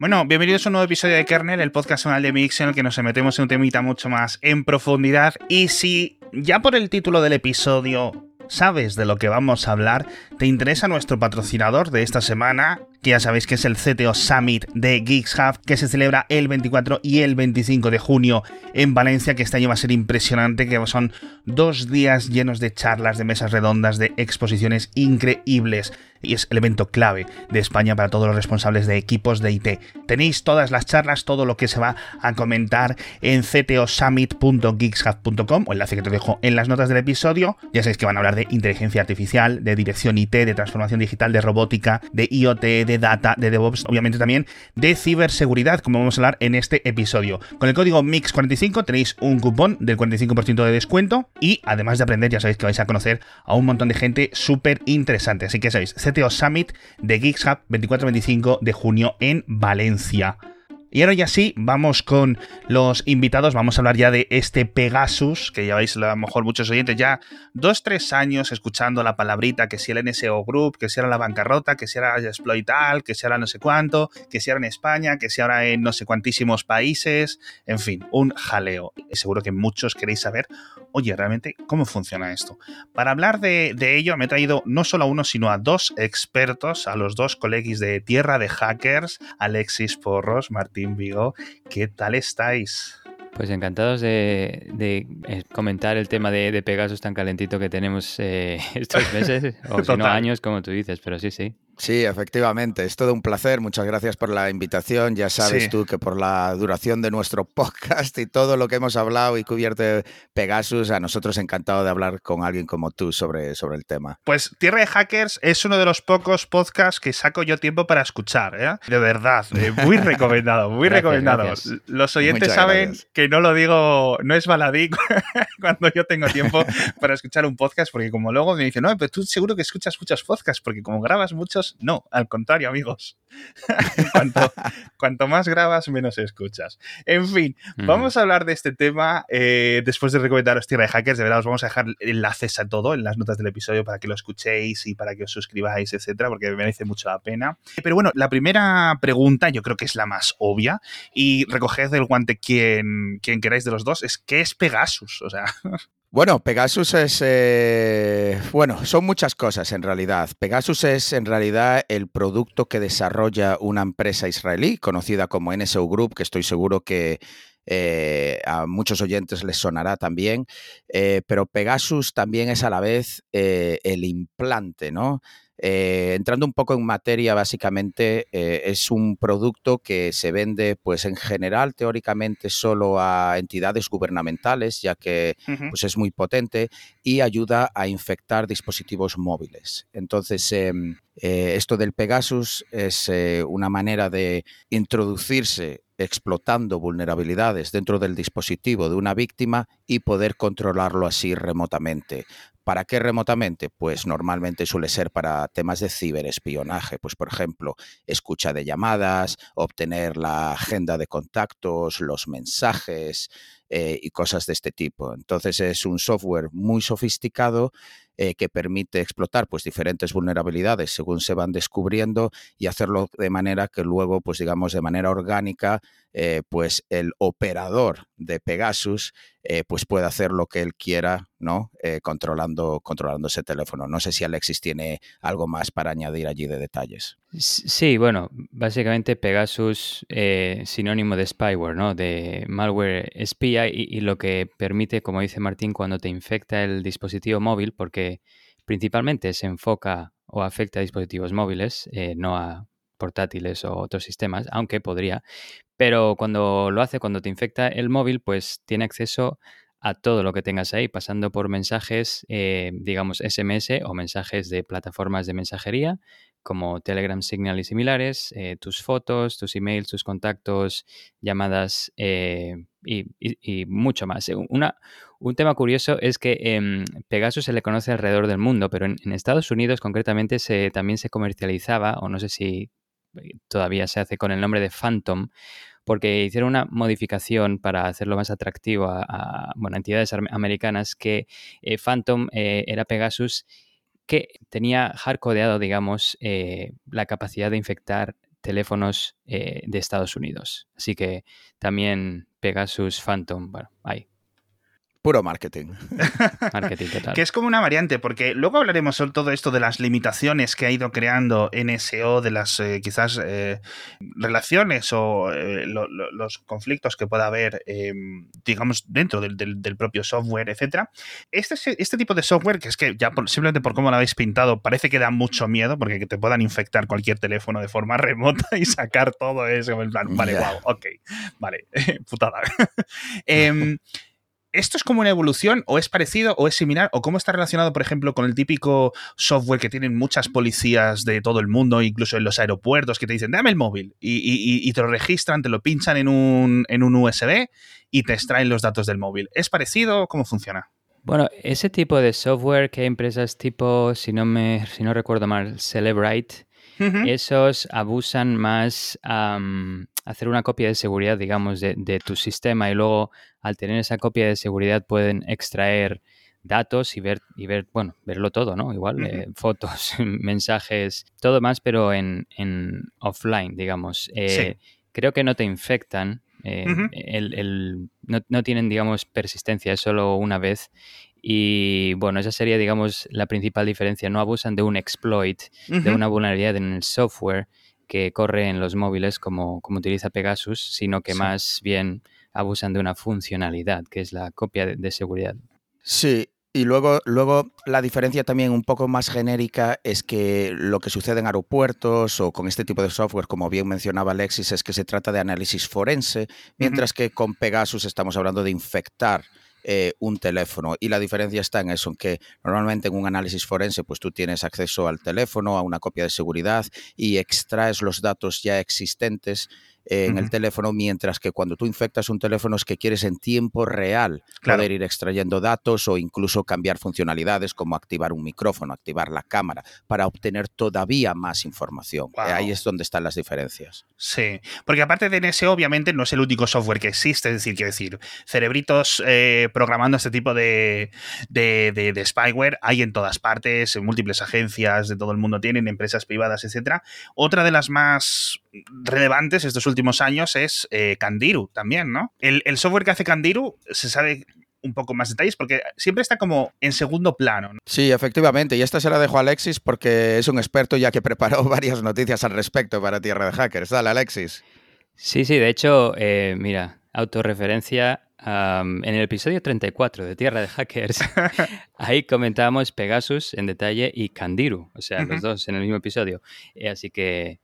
Bueno, bienvenidos a un nuevo episodio de Kernel, el podcast semanal de Mix en el que nos metemos en un temita mucho más en profundidad. Y si ya por el título del episodio sabes de lo que vamos a hablar, te interesa nuestro patrocinador de esta semana, que ya sabéis que es el CTO Summit de Geeks Hub, que se celebra el 24 y el 25 de junio en Valencia, que este año va a ser impresionante, que son dos días llenos de charlas, de mesas redondas, de exposiciones increíbles. Y es el evento clave de España para todos los responsables de equipos de IT. Tenéis todas las charlas, todo lo que se va a comentar en ctosummit.geekshub.com o enlace que te dejo en las notas del episodio. Ya sabéis que van a hablar de inteligencia artificial, de dirección IT, de transformación digital, de robótica, de IoT, de data, de DevOps, obviamente también de ciberseguridad, como vamos a hablar en este episodio. Con el código MIX45 tenéis un cupón del 45% de descuento y además de aprender, ya sabéis que vais a conocer a un montón de gente súper interesante. Así que sabéis, CTO Summit de Geeks Hub 24-25 de junio en Valencia. Y ahora ya sí, vamos con los invitados, vamos a hablar ya de este Pegasus, que ya veis a lo mejor muchos oyentes ya dos, tres años escuchando la palabrita, que si el NSO Group, que si era la bancarrota, que si era Exploital, que si era no sé cuánto, que si era en España, que si ahora en no sé cuantísimos países, en fin, un jaleo. Seguro que muchos queréis saber, oye, realmente, ¿cómo funciona esto? Para hablar de, ello me he traído no solo a uno, sino a dos expertos, a los dos colegis de Tierra de Hackers, Alexis Porros, Martín Vigo. ¿Qué tal estáis? Pues encantados de, eh, comentar el tema de, Pegasus tan calentito que tenemos eh, estos meses, o si no años, como tú dices, pero sí, sí. Sí, efectivamente, es todo un placer. Muchas gracias por la invitación. Ya sabes tú que por la duración de nuestro podcast y todo lo que hemos hablado y cubierto de Pegasus, a nosotros encantado de hablar con alguien como tú sobre, sobre el tema. Pues Tierra de Hackers es uno de los pocos podcasts que saco yo tiempo para escuchar, ¿eh? De verdad, eh, muy recomendado, muy recomendado. Los oyentes saben que no lo digo, no es baladí cuando yo tengo tiempo para escuchar un podcast, porque como luego me dicen, no, pero tú seguro que escuchas muchos podcasts, porque como grabas muchos, no, al contrario, amigos. cuanto, más grabas, menos escuchas. En fin, vamos a hablar de este tema eh, después de recomendaros Tierra de Hackers. De verdad, os vamos a dejar enlaces a todo en las notas del episodio para que lo escuchéis y para que os suscribáis, etcétera, porque merece mucho la pena. Pero bueno, la primera pregunta, yo creo que es la más obvia, y recoged el guante quien, quien queráis de los dos, es ¿qué es Pegasus? O sea. Bueno, Pegasus es, eh, bueno, son muchas cosas en realidad. Pegasus es en realidad el producto que desarrolla una empresa israelí conocida como NSO Group, que estoy seguro que eh, a muchos oyentes les sonará también, eh, pero Pegasus también es a la vez el implante, ¿no? Eh, entrando un poco en materia, básicamente eh, es un producto que se vende, pues en general, teóricamente, solo a entidades gubernamentales, ya que pues, es muy potente y ayuda a infectar dispositivos móviles. Entonces, em, eh, esto del Pegasus es una manera de introducirse explotando vulnerabilidades dentro del dispositivo de una víctima y poder controlarlo así remotamente. ¿Para qué remotamente? Pues normalmente suele ser para temas de ciberespionaje, pues por ejemplo, escucha de llamadas, obtener la agenda de contactos, los mensajes eh, y cosas de este tipo. Entonces es un software muy sofisticado eh, que permite explotar pues diferentes vulnerabilidades según se van descubriendo y hacerlo de manera que luego, pues digamos, de manera orgánica, eh, pues el operador de Pegasus eh, pues puede hacer lo que él quiera, ¿no? controlando, controlando ese teléfono. No sé si Alexis tiene algo más para añadir allí de detalles. Sí, bueno, básicamente Pegasus sinónimo de spyware, ¿no? De malware espía y, y, lo que permite, como dice Martín, cuando te infecta el dispositivo móvil, porque principalmente se enfoca o afecta a dispositivos móviles, eh, no a portátiles o otros sistemas, aunque podría. Pero cuando lo hace, cuando te infecta el móvil, pues tiene acceso a todo lo que tengas ahí, pasando por mensajes, eh, digamos, SMS o mensajes de plataformas de mensajería, como Telegram, Signal y similares, eh, tus fotos, tus emails, tus contactos, llamadas y, mucho más. Una, un tema curioso es que eh, Pegasus se le conoce alrededor del mundo, pero en, Estados Unidos concretamente también se comercializaba, o no sé si eh, todavía se hace con el nombre de Phantom, porque hicieron una modificación para hacerlo más atractivo a, entidades americanas que eh, Phantom eh, era Pegasus que tenía hardcodeado, digamos, la capacidad de infectar teléfonos eh, de Estados Unidos. Así que también Pegasus Phantom, bueno, ahí. Puro marketing. marketing total. Que es como una variante, porque luego hablaremos sobre todo esto de las limitaciones que ha ido creando NSO, de las eh, quizás eh, relaciones o eh, los conflictos que pueda haber, digamos, dentro del, propio software, etcétera. Este, este tipo de software, que es que ya simplemente por cómo lo habéis pintado, parece que da mucho miedo, porque que te puedan infectar cualquier teléfono de forma remota y sacar todo eso en plan, vale, wow, ok, vale, putada. ¿Esto es como una evolución o es parecido o es similar o cómo está relacionado, por ejemplo, con el típico software que tienen muchas policías de todo el mundo, incluso en los aeropuertos, que te dicen, dame el móvil y, te lo registran, te lo pinchan en un, en un USB y te extraen los datos del móvil? ¿Es parecido? ¿Cómo funciona? Bueno, ese tipo de software que hay empresas tipo, si no, me, si no recuerdo mal, Celebrite, esos abusan más a hacer una copia de seguridad, digamos, de, tu sistema y luego al tener esa copia de seguridad pueden extraer datos y ver, y ver bueno, verlo todo, ¿no? Igual, eh, fotos, mensajes, todo más, pero en, offline, digamos. Eh, creo que no te infectan, eh, el, no, no, tienen, digamos, persistencia, es solo una vez y bueno, esa sería, digamos, la principal diferencia. No abusan de un exploit, de una vulnerabilidad en el software que corre en los móviles como, como utiliza Pegasus, sino que más bien abusan de una funcionalidad, que es la copia de, seguridad. Sí, y luego, luego la diferencia también un poco más genérica es que lo que sucede en aeropuertos o con este tipo de software, como bien mencionaba Alexis, es que se trata de análisis forense, mientras que con Pegasus estamos hablando de infectar eh, un teléfono. Y la diferencia está en eso, en que normalmente en un análisis forense, pues tú tienes acceso al teléfono, a una copia de seguridad y extraes los datos ya existentes en el teléfono, mientras que cuando tú infectas un teléfono es que quieres en tiempo real poder ir extrayendo datos o incluso cambiar funcionalidades como activar un micrófono, activar la cámara, para obtener todavía más información. Eh, ahí es donde están las diferencias. Sí, porque aparte de NSO, obviamente no es el único software que existe, es decir, quiero decir, cerebritos eh, programando este tipo de, de, spyware hay en todas partes, en múltiples agencias de todo el mundo tienen, empresas privadas, etcétera. Otra de las más relevantes estos últimos años es eh, Candiru también, ¿no? El, software que hace Candiru se sabe un poco más detalles porque siempre está como en segundo plano. Sí, efectivamente. Y esta se la dejo a Alexis porque es un experto ya que preparó varias noticias al respecto para Tierra de Hackers. Dale, Alexis. Sí, sí, de hecho, eh, mira, autorreferencia en el episodio 34 de Tierra de Hackers, ahí comentábamos Pegasus en detalle y Candiru, o sea, los dos en el mismo episodio. Eh, así que,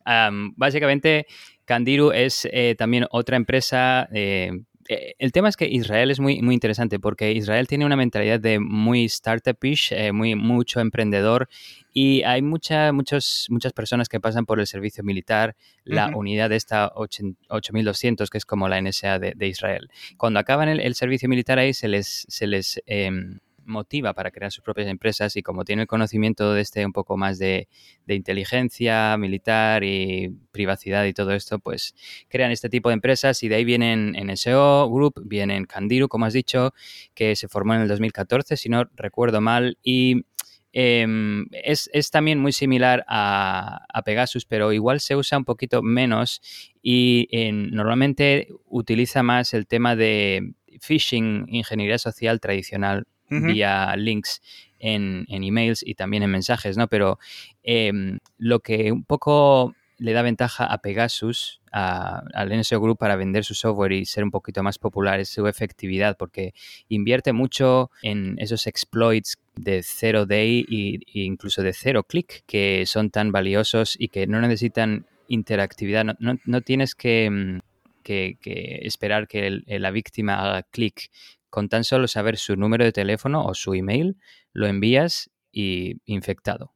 básicamente, Candiru es eh, también otra empresa eh, eh, el tema es que Israel es muy, muy interesante porque Israel tiene una mentalidad de muy startupish, eh, muy, mucho emprendedor y hay mucha, muchos, muchas personas que pasan por el servicio militar, la unidad de esta 8200, que es como la NSA de, Israel. Cuando acaban el, servicio militar ahí se les, se les em, motiva para crear sus propias empresas y como tiene el conocimiento de este un poco más de, inteligencia militar y privacidad y todo esto, pues crean este tipo de empresas y de ahí vienen NSO Group, vienen Candiru, como has dicho, que se formó en el 2014, si no recuerdo mal, y em, es, también muy similar a, Pegasus, pero igual se usa un poquito menos y normalmente utiliza más el tema de phishing, ingeniería social tradicional vía links en, emails y también en mensajes, ¿no? Pero em, lo que un poco le da ventaja a Pegasus, al NSO Group para vender su software y ser un poquito más popular es su efectividad, porque invierte mucho en esos exploits de cero day e incluso de cero click, que son tan valiosos y que no necesitan interactividad. No, tienes que, esperar que la víctima haga clic con tan solo saber su número de teléfono o su email, lo envías y infectado.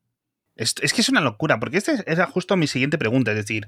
Es, que es una locura, porque esta era justo mi siguiente pregunta, es decir,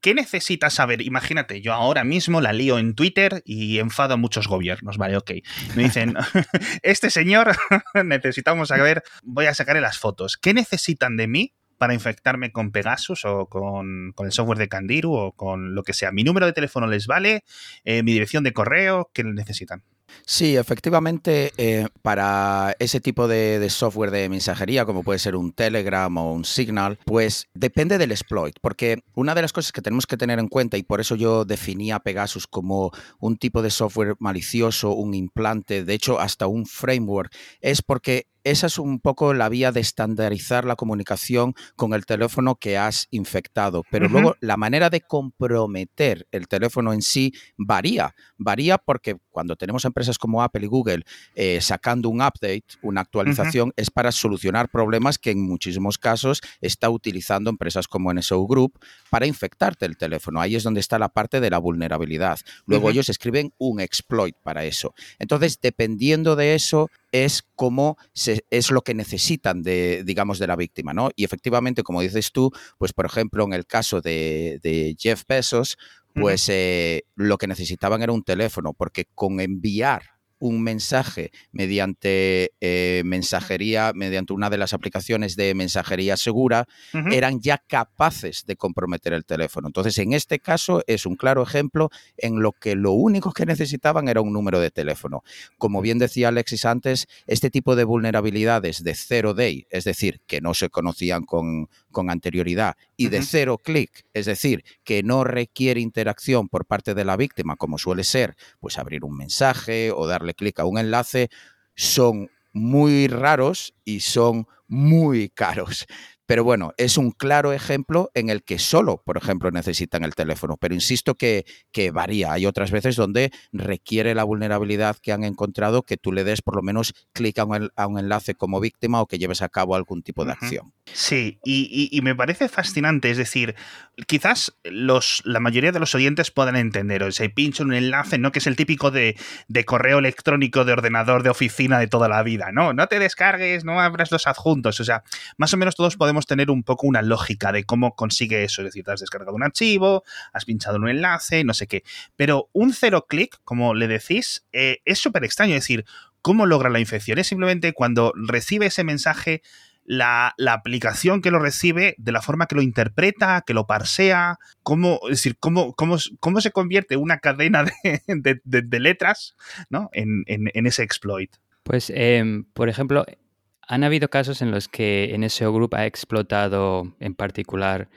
¿qué necesitas saber? Imagínate, yo ahora mismo la lío en Twitter y enfado a muchos gobiernos, vale, ok. Me dicen, este señor, necesitamos saber, voy a sacarle las fotos. ¿Qué necesitan de mí para infectarme con Pegasus o con, el software de Candiru o con lo que sea? ¿Mi número de teléfono les vale? Eh, ¿Mi dirección de correo? ¿Qué necesitan? Sí, efectivamente, eh, para ese tipo de, de, software de mensajería, como puede ser un Telegram o un Signal, pues depende del exploit, porque una de las cosas que tenemos que tener en cuenta, y por eso yo definía Pegasus como un tipo de software malicioso, un implante, de hecho hasta un framework, es porque esa es un poco la vía de estandarizar la comunicación con el teléfono que has infectado. Pero luego la manera de comprometer el teléfono en sí varía. Varía porque cuando tenemos empresas como Apple y Google eh, sacando un update, una actualización, es para solucionar problemas que en muchísimos casos está utilizando empresas como NSO Group para infectarte el teléfono. Ahí es donde está la parte de la vulnerabilidad. Luego ellos escriben un exploit para eso. Entonces, dependiendo de eso, es como es lo que necesitan de, digamos, de la víctima, ¿no? Y efectivamente, como dices tú, pues por ejemplo, en el caso de, Jeff Bezos, pues eh, lo que necesitaban era un teléfono, porque con enviar un mensaje mediante eh, mensajería, mediante una de las aplicaciones de mensajería segura, eran ya capaces de comprometer el teléfono. Entonces, en este caso es un claro ejemplo en lo que lo único que necesitaban era un número de teléfono. Como bien decía Alexis antes, este tipo de vulnerabilidades de zero day, es decir, que no se conocían con, con anterioridad, y de cero clic, es decir, que no requiere interacción por parte de la víctima, como suele ser, pues abrir un mensaje o darle clic a un enlace, son muy raros y son muy caros. Pero bueno, es un claro ejemplo en el que solo, por ejemplo, necesitan el teléfono. Pero insisto que, que, varía. Hay otras veces donde requiere la vulnerabilidad que han encontrado que tú le des por lo menos clic a un, enlace como víctima o que lleves a cabo algún tipo de acción. Sí, y, me parece fascinante. Es decir, quizás los, la mayoría de los oyentes puedan entender. O sea, pincho un enlace, ¿no? Que es el típico de, de correo electrónico de ordenador de oficina de toda la vida. No, no te descargues, no abras los adjuntos. O sea, más o menos todos podemos tener un poco una lógica de cómo consigue eso. Es decir, te has descargado un archivo, has pinchado un enlace, no sé qué. Pero un cero clic, como le decís, eh, es súper extraño. Es decir, ¿cómo logra la infección? Es simplemente cuando recibe ese mensaje. La, aplicación que lo recibe, de la forma que lo interpreta, que lo parsea, cómo, es decir, cómo, cómo, cómo se convierte una cadena de, letras ¿no? en, ese exploit. Pues, em, por ejemplo, han habido casos en los que NSO Group ha explotado en particular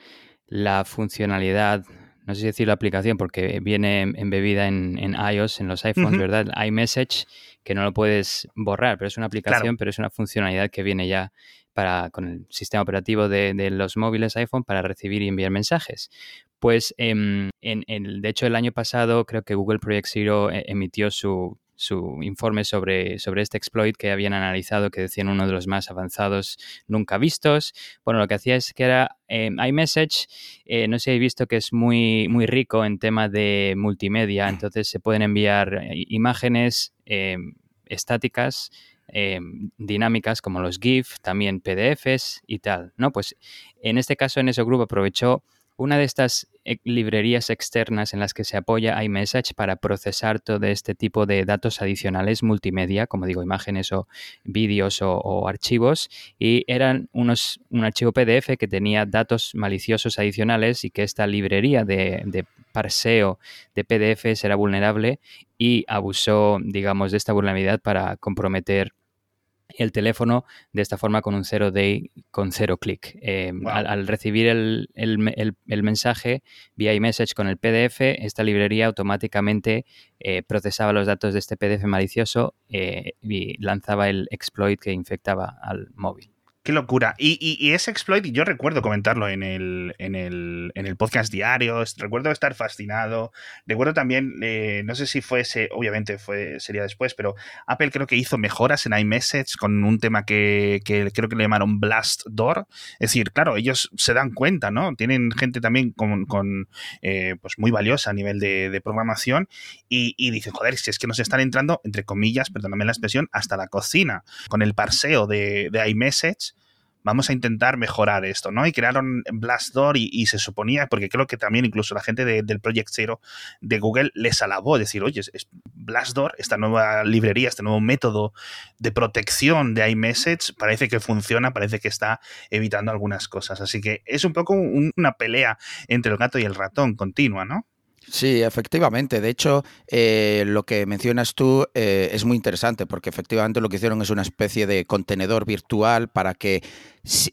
la funcionalidad, no sé si decir la aplicación porque viene embebida en, en iOS, en los iPhones, ¿verdad? iMessage, que no lo puedes borrar, pero es una aplicación, pero es una funcionalidad que viene ya para, con el sistema operativo de, los móviles iPhone para recibir y enviar mensajes. Pues em, en, de hecho el año pasado creo que Google Project Zero eh, emitió su su informe sobre, sobre este exploit que habían analizado, que decían uno de los más avanzados nunca vistos. Bueno, lo que hacía es que era eh, iMessage, eh, no sé si habéis visto que es muy, muy rico en tema de multimedia, entonces se pueden enviar eh, imágenes estáticas, dinámicas como los GIF, también PDFs y tal, ¿no? Pues en este caso en ese grupo aprovechó una de estas eh, librerías externas en las que se apoya iMessage para procesar todo este tipo de datos adicionales multimedia, como digo, imágenes o vídeos o, archivos, y eran unos, un archivo PDF que tenía datos maliciosos adicionales y que esta librería de, parseo de PDFs era vulnerable y abusó, digamos, de esta vulnerabilidad para comprometer el teléfono de esta forma con un cero day, con cero clic. Eh, al, recibir el, mensaje vía iMessage con el PDF, esta librería automáticamente eh, procesaba los datos de este PDF malicioso eh, y lanzaba el exploit que infectaba al móvil. Qué locura. Y, ese exploit, yo recuerdo comentarlo en el, en el, en el podcast diario, recuerdo estar fascinado. Recuerdo también, eh, no sé si fuese, obviamente fue, sería después, pero Apple creo que hizo mejoras en iMessage con un tema que, creo que le llamaron Blast Door. Es decir, claro, ellos se dan cuenta, ¿no? Tienen gente también con, con eh, pues muy valiosa a nivel de, programación y, y, dicen, joder, si es que nos están entrando, entre comillas, perdóname la expresión, hasta la cocina, con el parseo de, de iMessage vamos a intentar mejorar esto, ¿no? Y crearon Blastdoor y, y se suponía, porque creo que también incluso la gente del Project Zero de Google les alabó, decir, oye, es Blastdoor, esta nueva librería, este nuevo método de protección de iMessage, parece que funciona, parece que está evitando algunas cosas. Así que es un poco una pelea entre el gato y el ratón continua, ¿no? Sí, efectivamente. De hecho, eh, lo que mencionas tú eh, es muy interesante porque efectivamente lo que hicieron es una especie de contenedor virtual para que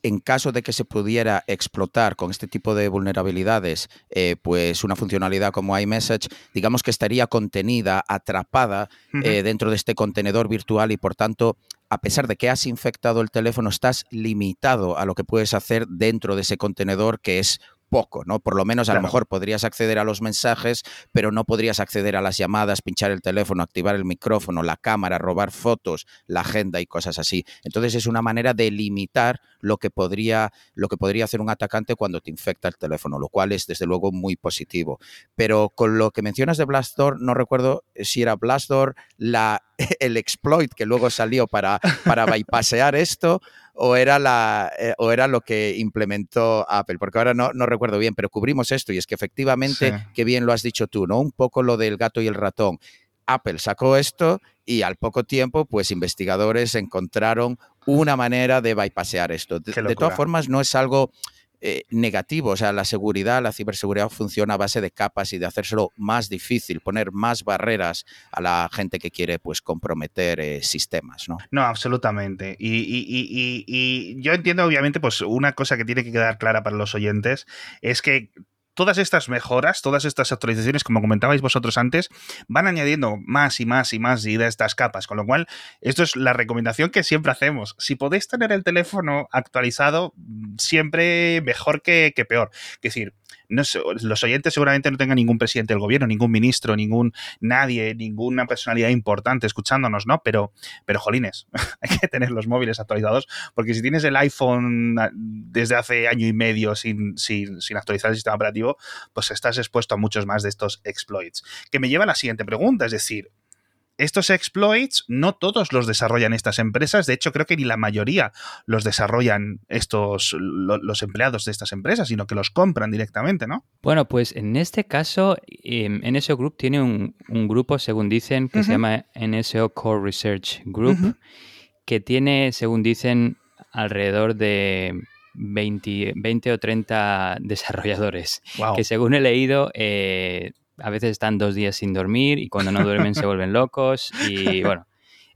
en caso de que se pudiera explotar con este tipo de vulnerabilidades, eh, pues una funcionalidad como iMessage, digamos que estaría contenida, atrapada dentro de este contenedor virtual y por tanto a pesar de que has infectado el teléfono, estás limitado a lo que puedes hacer dentro de ese contenedor que es poco, ¿no? Por lo menos a lo mejor podrías acceder a los mensajes, pero no podrías acceder a las llamadas, pinchar el teléfono, activar el micrófono, la cámara, robar fotos, la agenda y cosas así. Entonces es una manera de limitar lo que podría, lo que podría hacer un atacante cuando te infecta el teléfono, lo cual es desde luego muy positivo. Pero con lo que mencionas de Blastdoor, no recuerdo si era Blastdoor la, el exploit que luego salió para, para bypassear esto o era, la, eh, o era lo que implementó Apple, porque ahora no, no, recuerdo bien, pero cubrimos esto y es que efectivamente, qué bien lo has dicho tú, ¿no? Un poco lo del gato y el ratón. Apple sacó esto y al poco tiempo, pues investigadores encontraron una manera de bypassear esto. de todas formas, no es algo eh, negativo. O sea, la seguridad, la ciberseguridad funciona a base de capas y de hacérselo más difícil, poner más barreras a la gente que quiere pues comprometer eh, sistemas, ¿no? No, absolutamente. Y, y, yo entiendo, obviamente, pues una cosa que tiene que quedar clara para los oyentes es que todas estas mejoras, todas estas actualizaciones, como comentabais vosotros antes, van añadiendo más y más y más y de estas capas. Con lo cual, esto es la recomendación que siempre hacemos. Si podéis tener el teléfono actualizado, siempre mejor que, que peor. Es decir, los oyentes seguramente no tengan ningún presidente del gobierno, ningún ministro, ningún nadie, ninguna personalidad importante escuchándonos, ¿no? Pero, pero jolines, hay que tener los móviles actualizados, porque si tienes el iPhone ah, desde hace año y medio sin, sin, sin actualizar el sistema operativo, pues estás expuesto a muchos más de estos exploits. Que me lleva a la siguiente pregunta, es decir, estos exploits no todos los desarrollan estas empresas, de hecho creo que ni la mayoría los desarrollan estos los empleados de estas empresas, sino que los compran directamente, ¿no? Bueno, pues en este caso em, NSO Group tiene un, grupo, según dicen, que se llama NSO Core Research Group, que tiene, según dicen, alrededor de 20, 20 o 30 desarrolladores, que según he leído... Eh, a veces están dos días sin dormir y cuando no duermen se vuelven locos y bueno.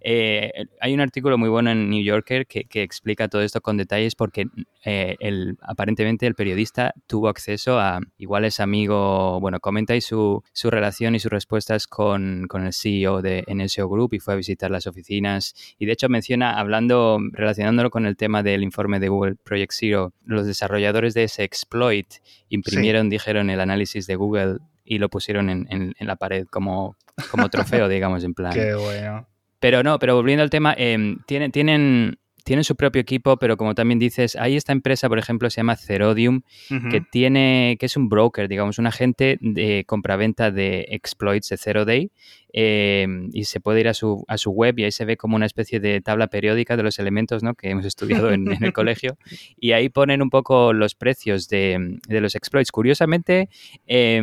Eh, hay un artículo muy bueno en New Yorker que, explica todo esto con detalles porque eh, el, aparentemente el periodista tuvo acceso a, igual es amigo, bueno, comenta ahí su, su relación y sus respuestas con, con, el CEO de NSO Group y fue a visitar las oficinas y de hecho menciona, hablando, relacionándolo con el tema del informe de Google Project Zero, los desarrolladores de ese exploit imprimieron, dijeron, el análisis de Google y lo pusieron en, en, la pared como, como trofeo, digamos, en plan. Qué bueno. Pero no, pero volviendo al tema, eh, tienen, tienen, tienen su propio equipo, pero como también dices, hay esta empresa, por ejemplo, se llama Cerodium, que tiene, que es un broker, digamos, un agente de compraventa de exploits de Zero Day. Eh, y se puede ir a su, a su web y ahí se ve como una especie de tabla periódica de los elementos ¿no? que hemos estudiado en, el colegio. Y ahí ponen un poco los precios de, de los exploits. Curiosamente, eh,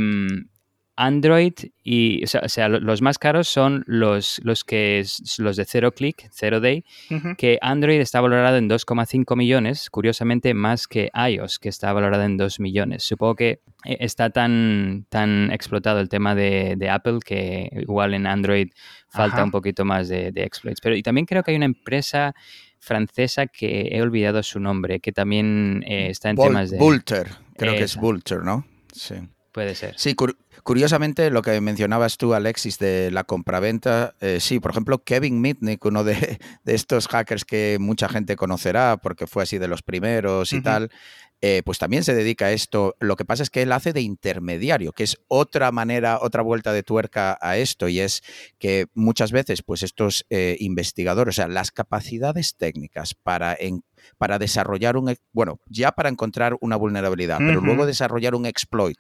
Android y, o sea, los más caros son los, los que los de Zero Click, Zero Day, que Android está valorado en 2,5 millones, curiosamente más que iOS, que está valorado en 2 millones. Supongo que eh, está tan, tan explotado el tema de, Apple que igual en Android falta un poquito más de, exploits. Pero y también creo que hay una empresa francesa que he olvidado su nombre, que también eh, está en temas de... Vulter, creo que es Vulter, ¿no? Sí. Puede ser. Sí, curiosamente lo que mencionabas tú, Alexis, de la compraventa, eh, sí, por ejemplo, Kevin Mitnick, uno de, estos hackers que mucha gente conocerá porque fue así de los primeros y tal, eh, pues también se dedica a esto. Lo que pasa es que él hace de intermediario, que es otra manera, otra vuelta de tuerca a esto, y es que muchas veces, pues estos eh, investigadores, o sea, las capacidades técnicas para, para desarrollar un, bueno, ya para encontrar una vulnerabilidad, pero luego desarrollar un exploit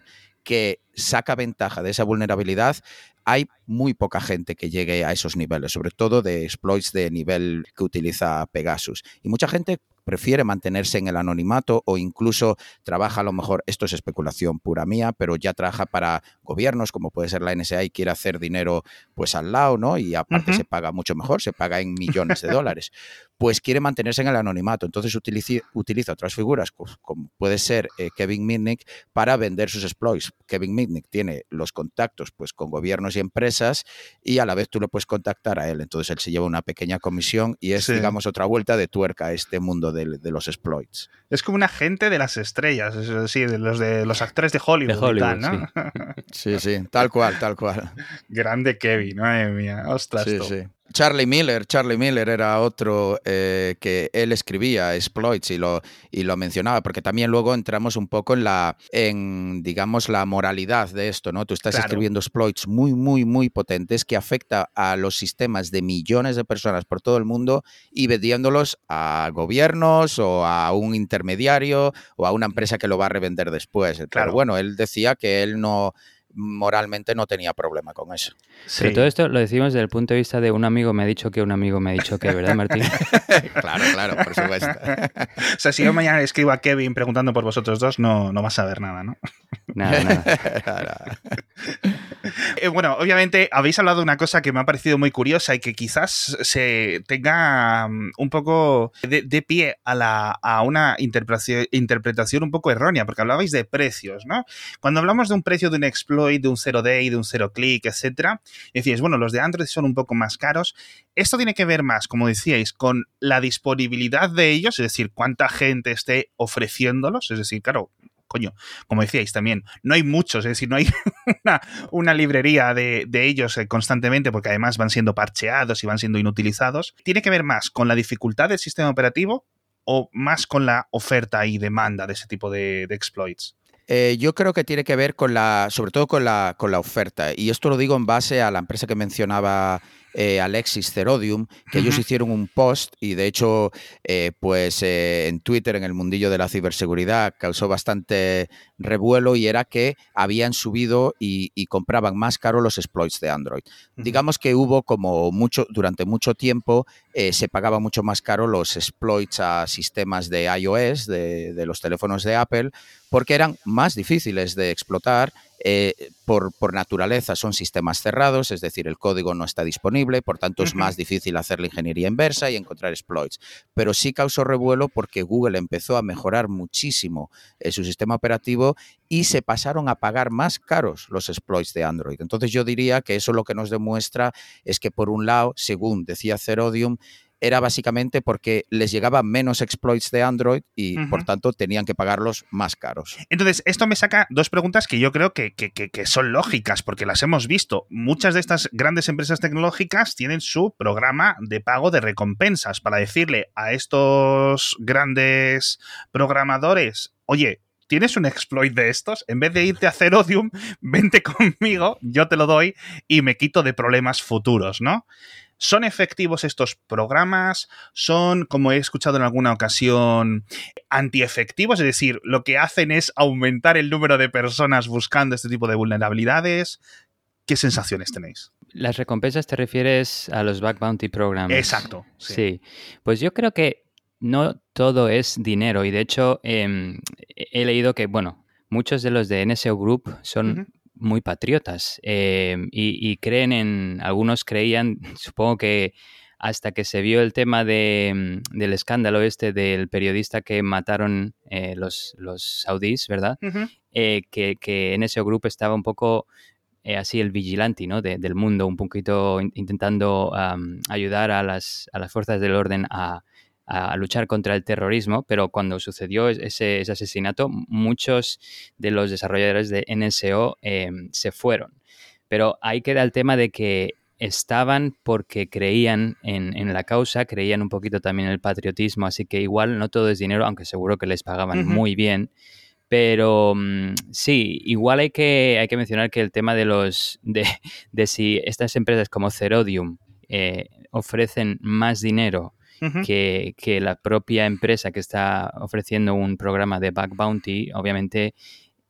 que saca ventaja de esa vulnerabilidad, hay muy poca gente que llegue a esos niveles, sobre todo de exploits de nivel que utiliza Pegasus. Y mucha gente prefiere mantenerse en el anonimato o incluso trabaja a lo mejor, esto es especulación pura mía, pero ya trabaja para gobiernos como puede ser la NSA y quiere hacer dinero pues al lado, ¿no? Y aparte se paga mucho mejor, se paga en millones de dólares. pues quiere mantenerse en el anonimato. Entonces utiliza, otras figuras, como puede ser eh, Kevin Mitnick, para vender sus exploits. Kevin Mitnick tiene los contactos pues, con gobiernos y empresas y a la vez tú le puedes contactar a él. Entonces él se lleva una pequeña comisión y es, digamos, otra vuelta de tuerca a este mundo de, los exploits. Es como un agente de las estrellas, es decir, de los, de los actores de Hollywood. ¿no? sí. sí, tal cual, tal cual. Grande Kevin, madre mía. Ostras. Sí, sí. Charlie Miller, Charlie Miller era otro eh, que él escribía exploits y lo, y lo mencionaba, porque también luego entramos un poco en la, en, digamos, la moralidad de esto, ¿no? Tú estás escribiendo exploits muy, muy, muy potentes que afecta a los sistemas de millones de personas por todo el mundo y vendiéndolos a gobiernos o a un intermediario o a una empresa que lo va a revender después. Claro. Pero bueno, él decía que él no moralmente no tenía problema con eso. Pero todo esto lo decimos desde el punto de vista de un amigo me ha dicho que un amigo me ha dicho que, ¿verdad, Martín? claro, claro, por supuesto. o sea, si yo mañana escribo a Kevin preguntando por vosotros dos, no, no vas a ver nada, ¿no? Nada, nada. Eh, bueno, obviamente habéis hablado de una cosa que me ha parecido muy curiosa y que quizás se tenga mm, un poco de, pie a, la, a una interpretación, interpretación un poco errónea, porque hablabais de precios, ¿no? Cuando hablamos de un precio de un de un zero day, de un zero click, etcétera, decíais, bueno, los de Android son un poco más caros. Esto tiene que ver más, como decíais, con la disponibilidad de ellos, es decir, cuánta gente esté ofreciéndolos, es decir, claro, coño, como decíais también, no hay muchos, es decir, no hay una, librería de, ellos eh, constantemente porque además van siendo parcheados y van siendo inutilizados. ¿Tiene que ver más con la dificultad del sistema operativo o más con la oferta y demanda de ese tipo de, exploits? Eh, yo creo que tiene que ver con la, sobre todo con la, con la oferta. Y esto lo digo en base a la empresa que mencionaba eh, Alexis Cerodium, que ellos hicieron un post y de hecho, eh, pues eh, en Twitter, en el mundillo de la ciberseguridad, causó bastante revuelo y era que habían subido y, compraban más caro los exploits de Android. Digamos que hubo como mucho, durante mucho tiempo se pagaba mucho más caro los exploits a sistemas de iOS, de los teléfonos de Apple, porque eran más difíciles de explotar eh, por, por, naturaleza son sistemas cerrados, es decir, el código no está disponible, por tanto es más difícil hacer la ingeniería inversa y encontrar exploits. Pero sí causó revuelo porque Google empezó a mejorar muchísimo eh, su sistema operativo y se pasaron a pagar más caros los exploits de Android. Entonces yo diría que eso lo que nos demuestra es que por un lado, según decía Cerodium, era básicamente porque les llegaban menos exploits de Android y por tanto tenían que pagarlos más caros. Entonces, esto me saca dos preguntas que yo creo que, son lógicas porque las hemos visto. Muchas de estas grandes empresas tecnológicas tienen su programa de pago de recompensas para decirle a estos grandes programadores, oye, ¿tienes un exploit de estos? En vez de irte a hacer Odium, vente conmigo, yo te lo doy y me quito de problemas futuros, ¿no? ¿Son efectivos estos programas? ¿Son, como he escuchado en alguna ocasión, antiefectivos? Es decir, lo que hacen es aumentar el número de personas buscando este tipo de vulnerabilidades. ¿Qué sensaciones tenéis? Las recompensas te refieres a los Back Bounty Programs. Exacto. Sí. Pues yo creo que no todo es dinero y de hecho em, he leído que, bueno, muchos de los de NSO Group son muy patriotas eh, y, creen en, algunos creían, supongo que hasta que se vio el tema de, mm, del escándalo este del periodista que mataron eh, los, los saudíes, ¿verdad? Eh, que, que, en ese grupo estaba un poco así el vigilante ¿no? del mundo, un poquito intentando ayudar a las, a las fuerzas del orden a, a luchar contra el terrorismo, pero cuando sucedió ese, asesinato, muchos de los desarrolladores de NSO em, se fueron. Pero ahí queda el tema de que estaban porque creían en, la causa, creían un poquito también en el patriotismo, así que igual no todo es dinero, aunque seguro que les pagaban muy bien. Pero mm, sí, igual hay que, hay que mencionar que el tema de los de, de si estas empresas como Cerodium eh, ofrecen más dinero que, la propia empresa que está ofreciendo un programa de back bounty, obviamente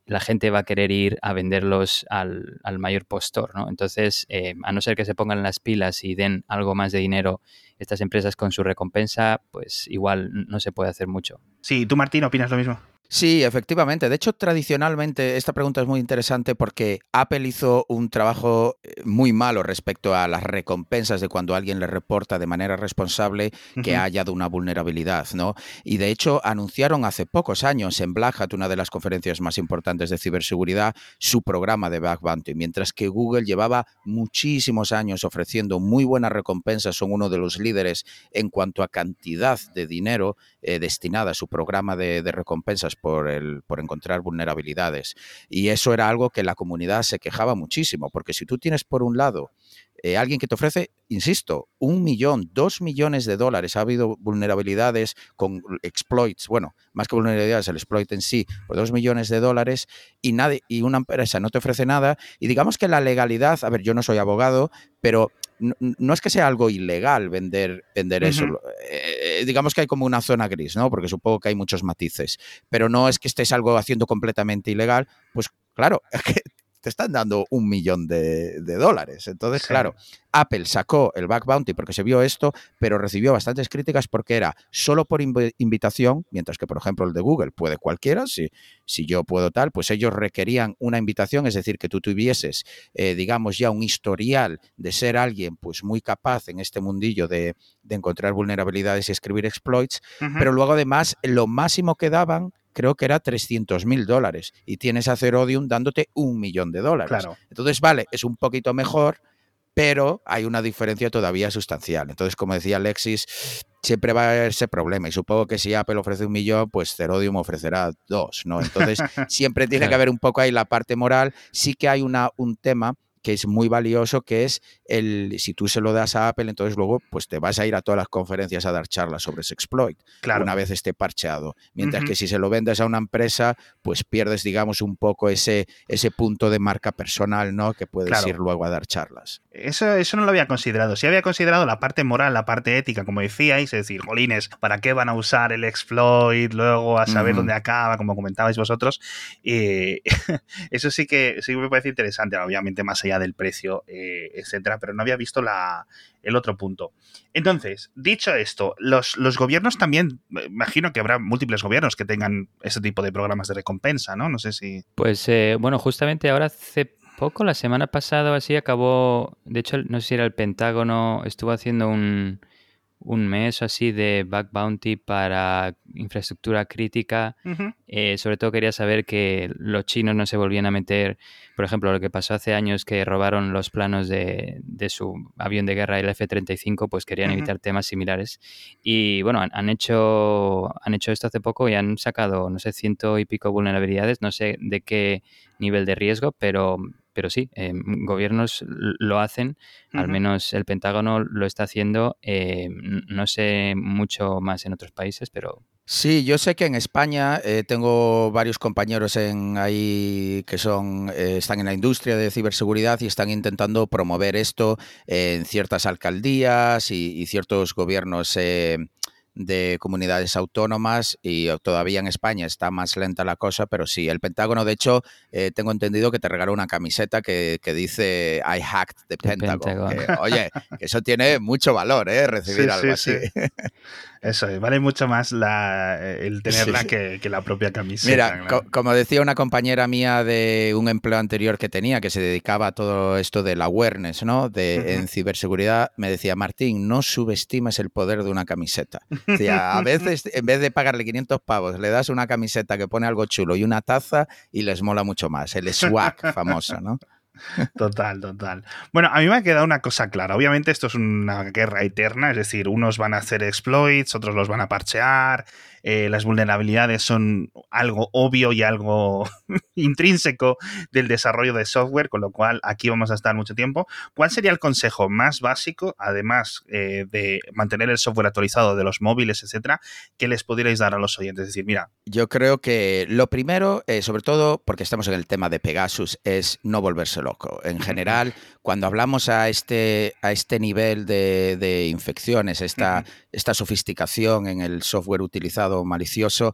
la gente va a querer ir a venderlos al, mayor postor, ¿no? Entonces, eh, a no ser que se pongan las pilas y den algo más de dinero estas empresas con su recompensa, pues igual no se puede hacer mucho. Sí, ¿tú Martín opinas lo mismo? Sí, efectivamente. De hecho, tradicionalmente esta pregunta es muy interesante porque Apple hizo un trabajo eh, muy malo respecto a las recompensas de cuando alguien le reporta de manera responsable que ha hallado una vulnerabilidad, ¿no? Y de hecho anunciaron hace pocos años en Black Hat, una de las conferencias más importantes de ciberseguridad, su programa de Bug Bounty, mientras que Google llevaba muchísimos años ofreciendo muy buenas recompensas, son uno de los líderes en cuanto a cantidad de dinero eh, destinada a su programa de recompensas por, el, por encontrar vulnerabilidades. Y eso era algo que la comunidad se quejaba muchísimo, porque si tú tienes por un lado eh, alguien que te ofrece, insisto, un millón, dos millones de dólares. Ha habido vulnerabilidades con exploits, bueno, más que vulnerabilidades, el exploit en sí, por dos millones de dólares y, nadie, y una empresa no te ofrece nada. Y digamos que la legalidad, a ver, yo no soy abogado, pero no, es que sea algo ilegal vender, vender eso. Eh, digamos que hay como una zona gris, ¿no? Porque supongo que hay muchos matices. Pero no es que estés algo haciendo completamente ilegal, pues claro, te están dando un millón de, dólares. Entonces, claro, Apple sacó el back bounty porque se vio esto, pero recibió bastantes críticas porque era solo por invitación, mientras que, por ejemplo, el de Google puede cualquiera, si, si yo puedo tal, pues ellos requerían una invitación, es decir, que tú tuvieses, eh, digamos, ya un historial de ser alguien pues muy capaz en este mundillo de, encontrar vulnerabilidades y escribir exploits, pero luego además lo máximo que daban creo que era 300 mil dólares y tienes a Cerodium dándote un millón de dólares. Claro. Entonces, vale, es un poquito mejor, pero hay una diferencia todavía sustancial. Entonces, como decía Alexis, siempre va a haber ese problema y supongo que si Apple ofrece un millón, pues Cerodium ofrecerá dos, ¿no? Entonces, siempre tiene que haber un poco ahí la parte moral. Sí que hay una, un tema que es muy valioso, que es el, si tú se lo das a Apple, entonces luego pues te vas a ir a todas las conferencias a dar charlas sobre ese exploit, una vez esté parcheado. Mientras que si se lo vendes a una empresa, pues pierdes, digamos, un poco ese, ese punto de marca personal, ¿no? Que puedes ir luego a dar charlas. Eso, eso no lo había considerado. Sí había considerado la parte moral, la parte ética, como decíais, es decir, jolines, ¿para qué van a usar el exploit? Luego a saber dónde acaba, como comentabais vosotros. Eso sí que, sí me parece interesante, obviamente más allá del precio, eh, etcétera, pero no había visto la, el otro punto. Entonces, dicho esto, los, los gobiernos también, imagino que habrá múltiples gobiernos que tengan ese tipo de programas de recompensa, ¿no? No sé si. Pues eh, bueno, justamente ahora poco, la semana pasada así, acabó. De hecho, no sé si era el Pentágono, estuvo haciendo un un mes así de back bounty para infraestructura crítica. Eh, sobre todo quería saber que los chinos no se volvían a meter, por ejemplo, lo que pasó hace años que robaron los planos de, su avión de guerra, el F-35, pues querían evitar temas similares. Y bueno, han, hecho, han hecho esto hace poco y han sacado, no sé, ciento y pico vulnerabilidades, no sé de qué nivel de riesgo, pero pero sí, eh, gobiernos lo hacen, al menos el Pentágono lo está haciendo, eh, no sé mucho más en otros países, pero... Sí, yo sé que en España eh, tengo varios compañeros en ahí que son están en la industria de ciberseguridad y están intentando promover esto en ciertas alcaldías y, y ciertos gobiernos de comunidades autónomas y todavía en España está más lenta la cosa, pero sí, el Pentágono, de hecho, eh, tengo entendido que te regaló una camiseta que, dice I hacked the, Pentagon. oye, eso tiene mucho valor, ¿eh? Recibir algo así. Eso vale mucho más la, el tenerla Que, la propia camiseta. Mira, como decía una compañera mía de un empleo anterior que tenía, que se dedicaba a todo esto del awareness, ¿no? De, En ciberseguridad, me decía, Martín, no subestimes el poder de una camiseta. A veces, en vez de pagarle 500 pavos, le das una camiseta que pone algo chulo y una taza y les mola mucho más. El swag famoso, ¿no? Total, total. Bueno, a mí me ha quedado una cosa clara. Obviamente esto es una guerra eterna, es decir, unos van a hacer exploits, otros los van a parchear, eh, las vulnerabilidades son algo obvio y algo intrínseco del desarrollo de software, con lo cual aquí vamos a estar mucho tiempo. ¿Cuál sería el consejo más básico, además eh, de mantener el software actualizado de los móviles, etcétera, que les pudierais dar a los oyentes? Es decir, mira. Yo creo que lo primero, eh, sobre todo porque estamos en el tema de Pegasus, es no volverse loco. En general, cuando hablamos a este, a este nivel de, infecciones, esta, esta sofisticación en el software utilizado malicioso,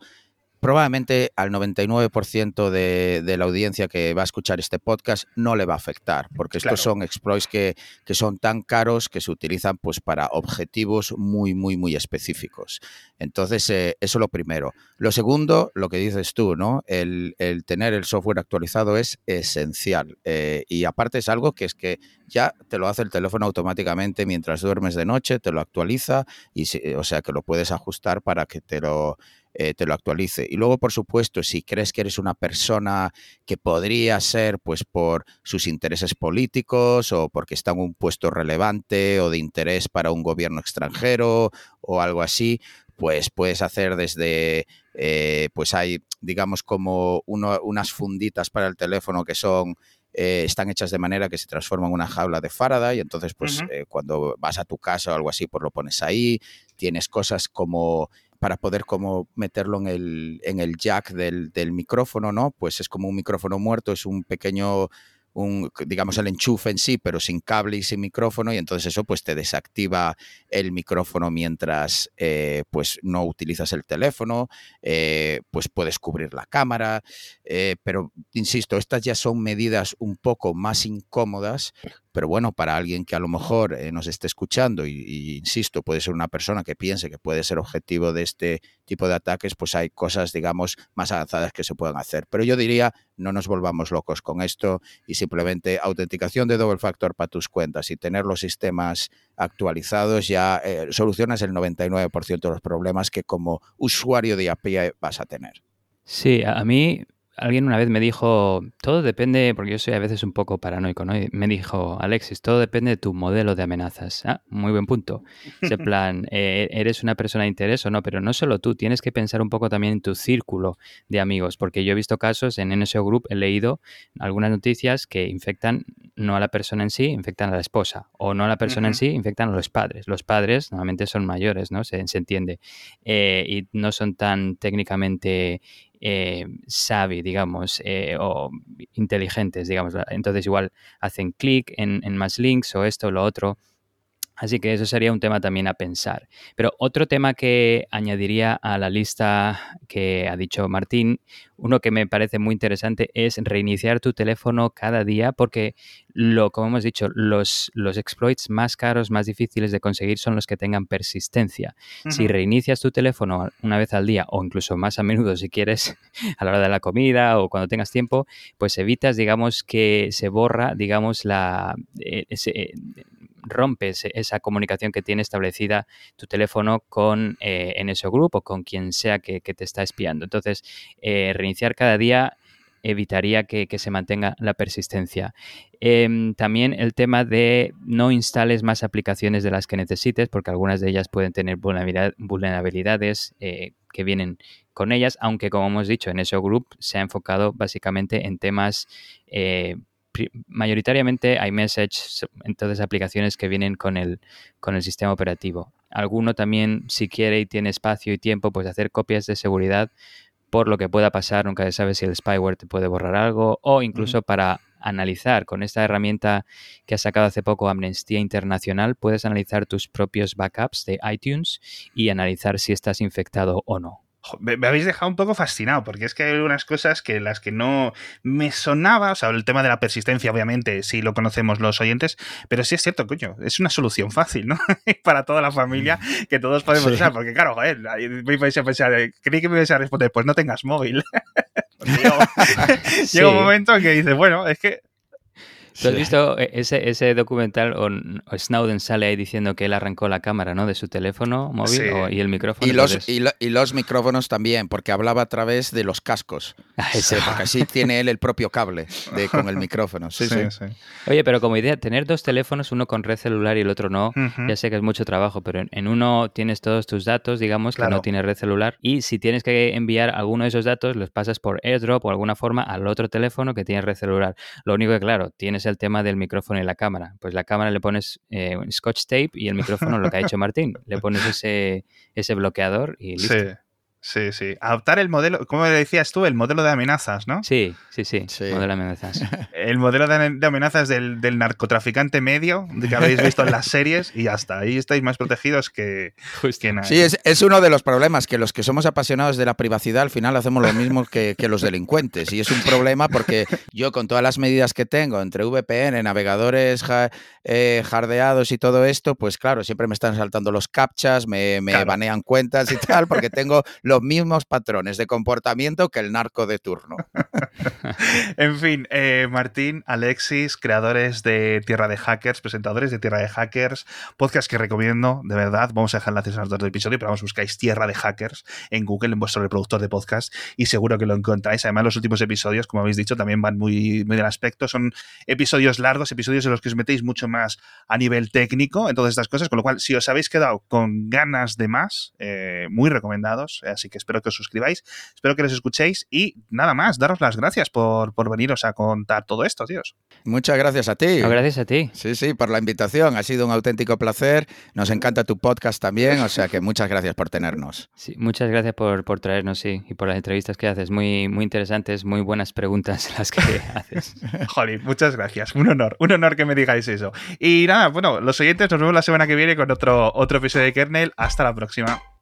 probablemente al 99% de, de, la audiencia que va a escuchar este podcast no le va a afectar, porque estos son exploits que, que, son tan caros que se utilizan pues para objetivos muy, muy, muy específicos. Entonces, eh, eso es lo primero. Lo segundo, lo que dices tú, ¿no? El, el tener el software actualizado es esencial. Eh, y aparte es algo que es que ya te lo hace el teléfono automáticamente mientras duermes de noche, te lo actualiza, y o sea que lo puedes ajustar para que te lo eh, te lo actualice. Y luego, por supuesto, si crees que eres una persona que podría ser, pues, por sus intereses políticos o porque está en un puesto relevante o de interés para un gobierno extranjero o algo así, pues puedes hacer desde, eh, pues hay, digamos, como unas funditas para el teléfono que son eh, están hechas de manera que se transforman en una jaula de Faraday, y entonces pues cuando vas a tu casa o algo así, pues lo pones ahí, tienes cosas como para poder como meterlo en el, en el jack del, del micrófono, ¿no? Pues es como un micrófono muerto, es un pequeño un, digamos, el enchufe en sí, pero sin cable y sin micrófono, y entonces eso pues te desactiva el micrófono mientras eh, pues no utilizas el teléfono, eh, pues puedes cubrir la cámara, eh, pero insisto, estas ya son medidas un poco más incómodas, pero bueno, para alguien que a lo mejor nos esté escuchando, y, insisto, puede ser una persona que piense que puede ser objetivo de este tipo de ataques, pues hay cosas, digamos, más avanzadas que se pueden hacer. Pero yo diría, no nos volvamos locos con esto y simplemente autenticación de doble factor para tus cuentas y tener los sistemas actualizados ya eh, solucionas el 99% de los problemas que como usuario de API vas a tener. Sí, a mí alguien una vez me dijo, todo depende, porque yo soy a veces un poco paranoico, ¿no? Y me dijo, Alexis, todo depende de tu modelo de amenazas. Ah, muy buen punto. Ese plan, eh, eres una persona de interés o no, pero no solo tú, tienes que pensar un poco también en tu círculo de amigos, porque yo he visto casos en NSO Group, he leído algunas noticias que infectan no a la persona en sí, infectan a la esposa, o no a la persona en sí, infectan a los padres. Los padres normalmente son mayores, ¿no? Se, entiende. Eh, y no son tan técnicamente eh, digamos, eh, o inteligentes, digamos. Entonces igual hacen clic en, en, más links o esto o lo otro. Así que eso sería un tema también a pensar. Pero otro tema que añadiría a la lista que ha dicho Martín, uno que me parece muy interesante es reiniciar tu teléfono cada día porque, lo, como hemos dicho, los, los exploits más caros, más difíciles de conseguir son los que tengan persistencia. Si reinicias tu teléfono una vez al día o incluso más a menudo si quieres a la hora de la comida o cuando tengas tiempo, pues evitas, digamos, que se borra, digamos, la... Eh, ese, rompes esa comunicación que tiene establecida tu teléfono con eh, en ese grupo con quien sea que, te está espiando. Entonces, eh, reiniciar cada día evitaría que, se mantenga la persistencia. Em, también el tema de no instales más aplicaciones de las que necesites, porque algunas de ellas pueden tener vulnerabilidades eh, que vienen con ellas, aunque como hemos dicho, en ese Group se ha enfocado básicamente en temas mayoritariamente iMessage, entonces aplicaciones que vienen con el, con el sistema operativo. Alguno también, si quiere y tiene espacio y tiempo, pues hacer copias de seguridad por lo que pueda pasar, nunca se sabe si el spyware te puede borrar algo, o incluso para analizar. Con esta herramienta que ha sacado hace poco Amnistía Internacional, puedes analizar tus propios backups de iTunes y analizar si estás infectado o no me, habéis dejado un poco fascinado, porque es que hay unas cosas que las que no me sonaba, o sea, el tema de la persistencia, obviamente, sí lo conocemos los oyentes, pero sí es cierto, coño, es una solución fácil, ¿no? Para toda la familia mm. que todos podemos usar, porque claro, joder, me vais a pensar, creí que me ibas a responder, pues no tengas móvil. llega un momento en que dices, bueno, es que ¿Tú has visto e-, ese, ese documental o, Snowden sale ahí diciendo que él arrancó la cámara ¿no? de su teléfono móvil y el micrófono? Y los, y, los micrófonos también, porque hablaba a través de los cascos. Ah, porque así tiene él el propio cable de, con el micrófono. Sí, sí, Oye, pero como idea, tener dos teléfonos, uno con red celular y el otro no, ya sé que es mucho trabajo, pero en uno tienes todos tus datos, digamos, que no tiene red celular, y si tienes que enviar alguno de esos datos, los pasas por AirDrop o alguna forma al otro teléfono que tiene red celular. Lo único que, claro, tienes el tema del micrófono y la cámara. Pues la cámara le pones eh, scotch tape y el micrófono lo que ha hecho Martín. Le pones ese, ese bloqueador y listo. Sí, sí. Adoptar el modelo, ¿cómo decías tú? El modelo de amenazas, ¿no? Sí, sí, sí. Modelo de amenazas. El modelo de, amenazas del, narcotraficante medio que habéis visto en las series y ya está. Ahí estáis más protegidos que, nada. Sí, es, uno de los problemas que los que somos apasionados de la privacidad al final hacemos lo mismo que, los delincuentes. Y es un problema porque yo con todas las medidas que tengo entre VPN, navegadores eh, jardeados y todo esto, pues claro, siempre me están saltando los captchas, me, banean cuentas y tal, porque tengo los mismos patrones de comportamiento que el narco de turno. en fin, eh, Martín, Alexis, creadores de Tierra de Hackers, presentadores de Tierra de Hackers, podcast que recomiendo, de verdad. Vamos a dejar enlaces a los dos del episodio, pero vamos, buscáis Tierra de Hackers en Google, en vuestro reproductor de podcast, y seguro que lo encontráis. Además, los últimos episodios, como habéis dicho, también van muy, del aspecto. Son episodios largos, episodios en los que os metéis mucho más a nivel técnico en todas estas cosas, con lo cual, si os habéis quedado con ganas de más, eh, muy recomendados. Así que espero que os suscribáis, espero que los escuchéis y nada más, daros las gracias por, por veniros a contar todo esto, tíos. Muchas gracias a ti. gracias a ti. Sí, sí, por la invitación. Ha sido un auténtico placer. Nos encanta tu podcast también, o sea que muchas gracias por tenernos. Sí, muchas gracias por, por traernos, sí, y por las entrevistas que haces. Muy, muy interesantes, muy buenas preguntas las que haces. Joder, muchas gracias. Un honor, un honor que me digáis eso. Y nada, bueno, los oyentes nos vemos la semana que viene con otro, otro episodio de Kernel. Hasta la próxima.